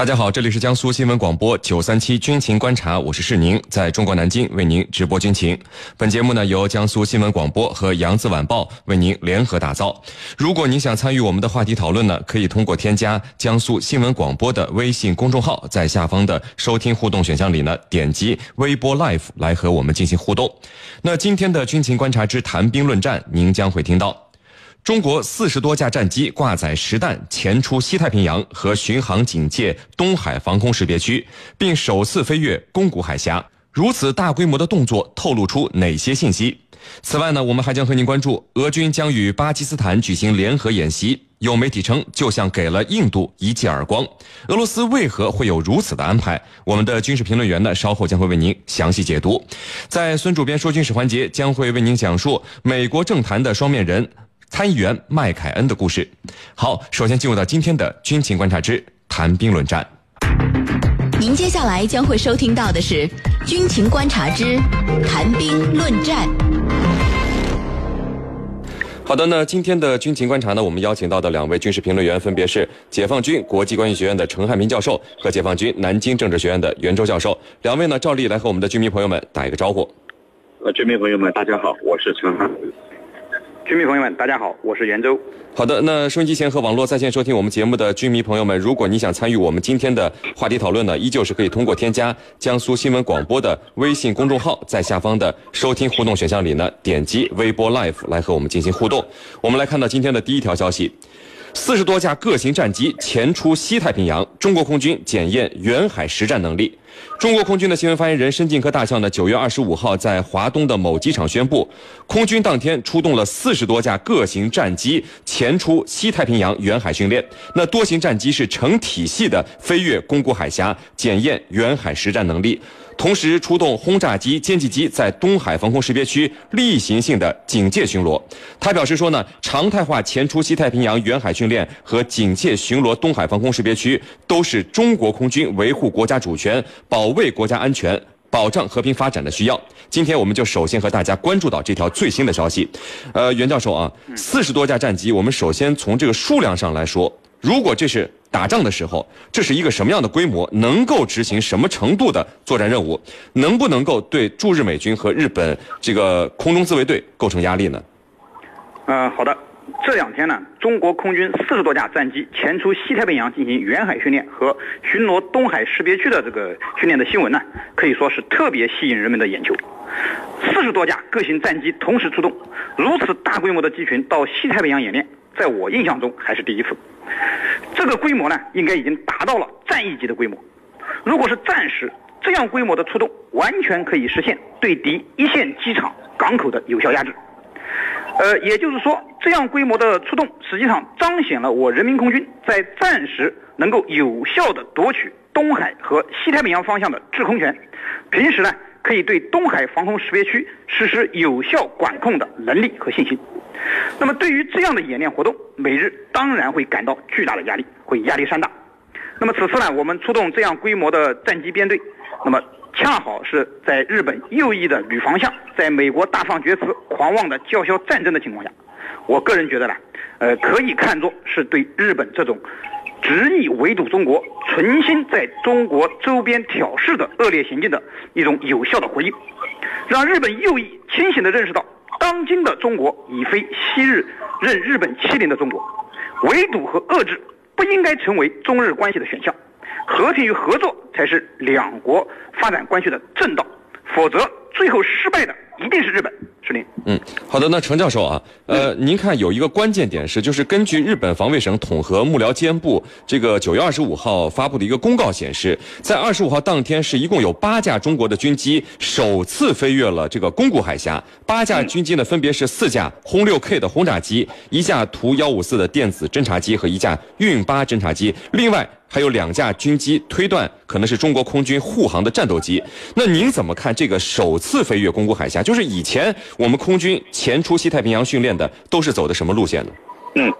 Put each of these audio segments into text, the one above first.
大家好，这里是江苏新闻广播九三七军情观察，我是世宁，在中国南京为您直播军情。本节目呢由江苏新闻广播和扬子晚报为您联合打造。如果您想参与我们的话题讨论呢，可以通过添加江苏新闻广播的微信公众号，在下方的收听互动选项里呢，点击微波 life 来和我们进行互动。那今天的军情观察之谈兵论战，您将会听到。中国四十多架战机挂载实弹潜出西太平洋和巡航警戒东海防空识别区，并首次飞越宫古海峡。如此大规模的动作透露出哪些信息？此外呢，我们还将和您关注俄军将与巴基斯坦举行联合演习，有媒体称就像给了印度一记耳光。俄罗斯为何会有如此的安排？我们的军事评论员呢，稍后将会为您详细解读。在孙主编说军事环节，将会为您讲述美国政坛的双面人。参议员麦凯恩的故事。好，首先进入到今天的军情观察之谈兵论战。您接下来将会收听到的是军情观察之谈兵论战。好的，那今天的军情观察呢，我们邀请到的两位军事评论员分别是解放军国际关系学院的陈汉民教授和解放军南京政治学院的袁周教授。两位呢，照例来和我们的军迷朋友们打一个招呼。呃，军迷朋友们，大家好，我是陈汉。军迷朋友们，大家好，我是袁州。好的，那收音机前和网络在线收听我们节目的军迷朋友们，如果你想参与我们今天的话题讨论呢，依旧是可以通过添加江苏新闻广播的微信公众号，在下方的收听互动选项里呢，点击微博 Live 来和我们进行互动。我们来看到今天的第一条消息。四十多架各型战机前出西太平洋，中国空军检验远海实战能力。中国空军的新闻发言人申进科大校呢，九月二十五号在华东的某机场宣布，空军当天出动了四十多架各型战机前出西太平洋远海训练。那多型战机是成体系的飞越宫古海峡，检验远海实战能力。同时出动轰炸机、歼击机在东海防空识别区例行性的警戒巡逻。他表示说呢，常态化前出西太平洋远海训练和警戒巡逻东海防空识别区，都是中国空军维护国家主权、保卫国家安全、保障和平发展的需要。今天我们就首先和大家关注到这条最新的消息。呃，袁教授啊，四十多架战机，我们首先从这个数量上来说，如果这是。打仗的时候，这是一个什么样的规模？能够执行什么程度的作战任务？能不能够对驻日美军和日本这个空中自卫队构成压力呢？呃，好的。这两天呢，中国空军四十多架战机前出西太平洋进行远海训练和巡逻东海识别区的这个训练的新闻呢，可以说是特别吸引人们的眼球。四十多架各型战机同时出动，如此大规模的机群到西太平洋演练，在我印象中还是第一次。这个规模呢，应该已经达到了战役级的规模。如果是战时，这样规模的出动，完全可以实现对敌一线机场、港口的有效压制。呃，也就是说，这样规模的出动，实际上彰显了我人民空军在战时能够有效的夺取东海和西太平洋方向的制空权，平时呢，可以对东海防空识别区实施有效管控的能力和信心。那么，对于这样的演练活动，美日当然会感到巨大的压力，会压力山大。那么此次呢，我们出动这样规模的战机编队，那么恰好是在日本右翼的旅防相在美国大放厥词、狂妄的叫嚣战争的情况下，我个人觉得呢，呃，可以看作是对日本这种执意围堵中国、存心在中国周边挑事的恶劣行径的一种有效的回应，让日本右翼清醒地认识到。当今的中国已非昔日任日本欺凌的中国，围堵和遏制不应该成为中日关系的选项，和平与合作才是两国发展关系的正道，否则最后失败的一定是日本。是您。嗯，好的，那程教授啊，呃，您看有一个关键点是，就是根据日本防卫省统合幕僚监部这个九月二十五号发布的一个公告显示，在二十五号当天是一共有八架中国的军机首次飞越了这个宫古海峡，八架军机呢分别是四架轰六 K 的轰炸机，一架图幺五四的电子侦察机和一架运八侦察机，另外。还有两架军机推断可能是中国空军护航的战斗机，那您怎么看这个首次飞越宫古海峡？就是以前我们空军前出西太平洋训练的都是走的什么路线呢？嗯，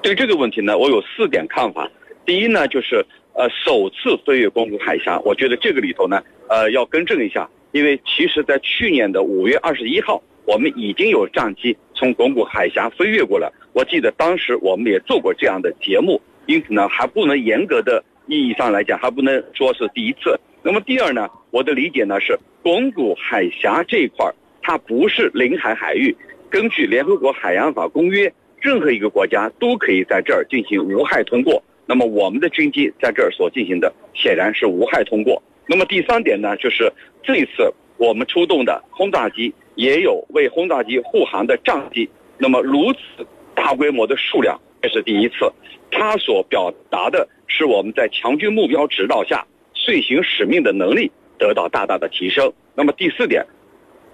对这个问题呢，我有四点看法。第一呢，就是呃首次飞越宫古海峡，我觉得这个里头呢，呃要更正一下，因为其实在去年的五月二十一号，我们已经有战机从宫古海峡飞越过了。我记得当时我们也做过这样的节目。因此呢，还不能严格的意义上来讲，还不能说是第一次。那么第二呢，我的理解呢是，巩固海峡这一块儿，它不是领海海域。根据联合国海洋法公约，任何一个国家都可以在这儿进行无害通过。那么我们的军机在这儿所进行的，显然是无害通过。那么第三点呢，就是这次我们出动的轰炸机也有为轰炸机护航的战机。那么如此大规模的数量，这是第一次。它所表达的是我们在强军目标指导下遂行使命的能力得到大大的提升。那么第四点，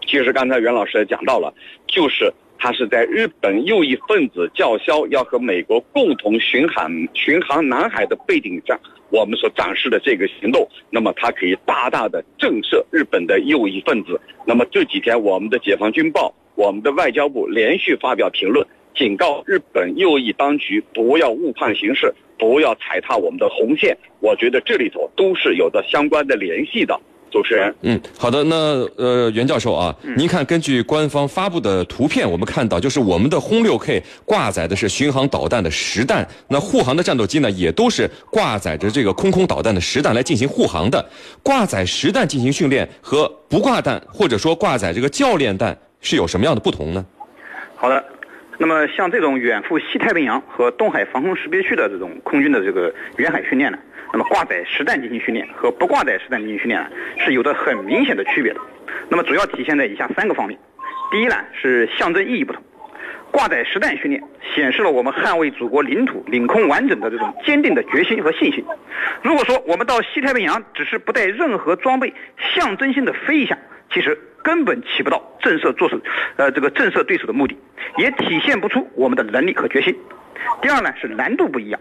其实刚才袁老师也讲到了，就是他是在日本右翼分子叫嚣要和美国共同巡航巡航南海的背景上，我们所展示的这个行动，那么它可以大大的震慑日本的右翼分子。那么这几天，我们的解放军报、我们的外交部连续发表评论，警告日本右翼当局不要误判形势，不要踩踏我们的红线。我觉得这里头都是有着相关的联系的。主持人，嗯，好的，那呃，袁教授啊，您看，根据官方发布的图片，我们看到就是我们的轰六 K 挂载的是巡航导弹的实弹，那护航的战斗机呢，也都是挂载着这个空空导弹的实弹来进行护航的。挂载实弹进行训练和不挂弹或者说挂载这个教练弹是有什么样的不同呢？好的，那么像这种远赴西太平洋和东海防空识别区的这种空军的这个远海训练呢？那么挂载实弹进行训练和不挂载实弹进行训练呢，是有着很明显的区别的。那么主要体现在以下三个方面。第一呢是象征意义不同。挂载实弹训练显示了我们捍卫祖国领土、领空完整的这种坚定的决心和信心。如果说我们到西太平洋只是不带任何装备，象征性的飞一下，其实根本起不到震慑做手，呃这个震慑对手的目的，也体现不出我们的能力和决心。第二呢是难度不一样。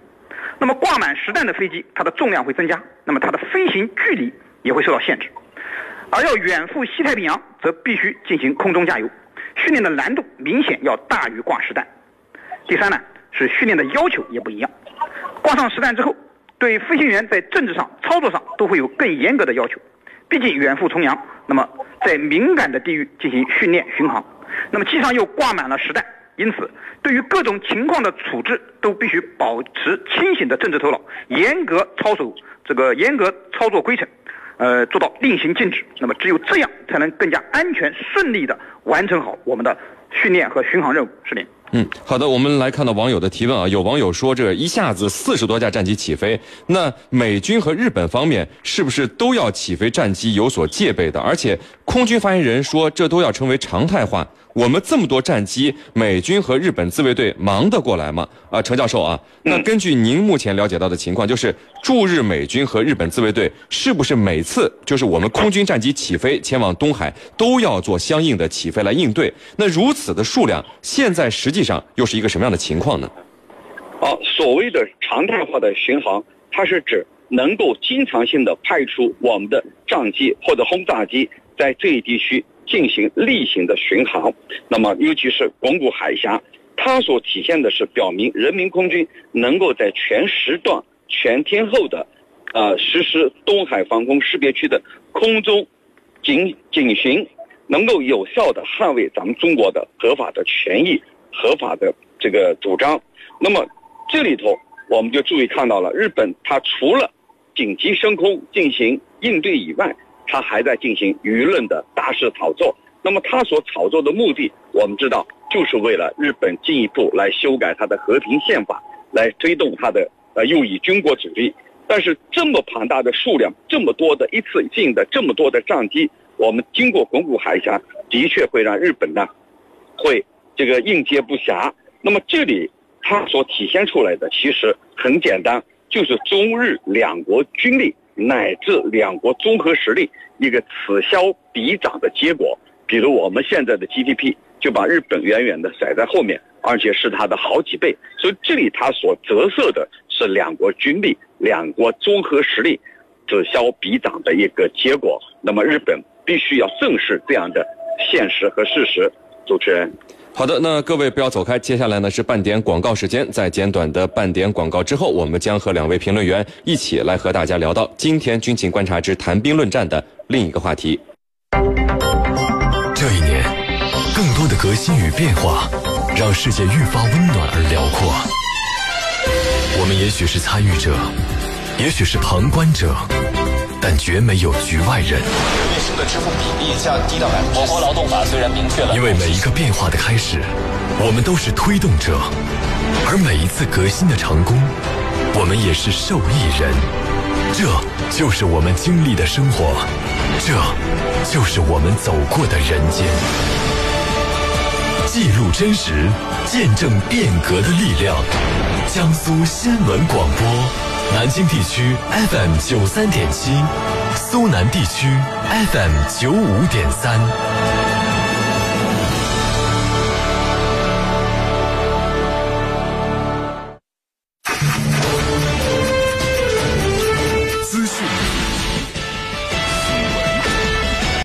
那么挂满实弹的飞机，它的重量会增加，那么它的飞行距离也会受到限制。而要远赴西太平洋，则必须进行空中加油，训练的难度明显要大于挂实弹。第三呢，是训练的要求也不一样。挂上实弹之后，对飞行员在政治上、操作上都会有更严格的要求。毕竟远赴重洋，那么在敏感的地域进行训练巡航，那么机上又挂满了实弹。因此，对于各种情况的处置，都必须保持清醒的政治头脑，严格操守这个严格操作规程，呃，做到令行禁止。那么，只有这样，才能更加安全顺利的完成好我们的训练和巡航任务。是您。嗯，好的，我们来看到网友的提问啊，有网友说，这一下子四十多架战机起飞，那美军和日本方面是不是都要起飞战机有所戒备的？而且空军发言人说，这都要成为常态化。我们这么多战机，美军和日本自卫队忙得过来吗？啊，程教授啊，那根据您目前了解到的情况，就是驻日美军和日本自卫队是不是每次就是我们空军战机起飞前往东海都要做相应的起飞来应对？那如此的数量，现在实际上又是一个什么样的情况呢？啊，所谓的常态化的巡航，它是指能够经常性的派出我们的战机或者轰炸机在这一地区。进行例行的巡航，那么尤其是巩固海峡，它所体现的是表明人民空军能够在全时段、全天候的，呃，实施东海防空识别区的空中警警巡，能够有效的捍卫咱们中国的合法的权益、合法的这个主张。那么这里头我们就注意看到了，日本它除了紧急升空进行应对以外，他还在进行舆论的大肆炒作，那么他所炒作的目的，我们知道就是为了日本进一步来修改他的和平宪法，来推动他的呃右翼军国主义。但是这么庞大的数量，这么多的一次性的这么多的战机，我们经过巩固海峡，的确会让日本呢，会这个应接不暇。那么这里它所体现出来的其实很简单，就是中日两国军力。乃至两国综合实力一个此消彼长的结果，比如我们现在的 GDP 就把日本远远的甩在后面，而且是它的好几倍。所以这里它所折射的是两国军力、两国综合实力此消彼长的一个结果。那么日本必须要正视这样的现实和事实。主持人。好的，那各位不要走开，接下来呢是半点广告时间。在简短的半点广告之后，我们将和两位评论员一起来和大家聊到今天军情观察之谈兵论战的另一个话题。这一年，更多的革新与变化，让世界愈发温暖而辽阔。我们也许是参与者，也许是旁观者，但绝没有局外人。月薪的支付比例降低到百分之。我国劳动法虽然明确了，因为每一个变化的开始，我们都是推动者，而每一次革新的成功，我们也是受益人。这就是我们经历的生活，这就是我们走过的人间。记录真实，见证变革的力量。江苏新闻广播，南京地区 FM 九三点七，苏南地区 FM 九五点三。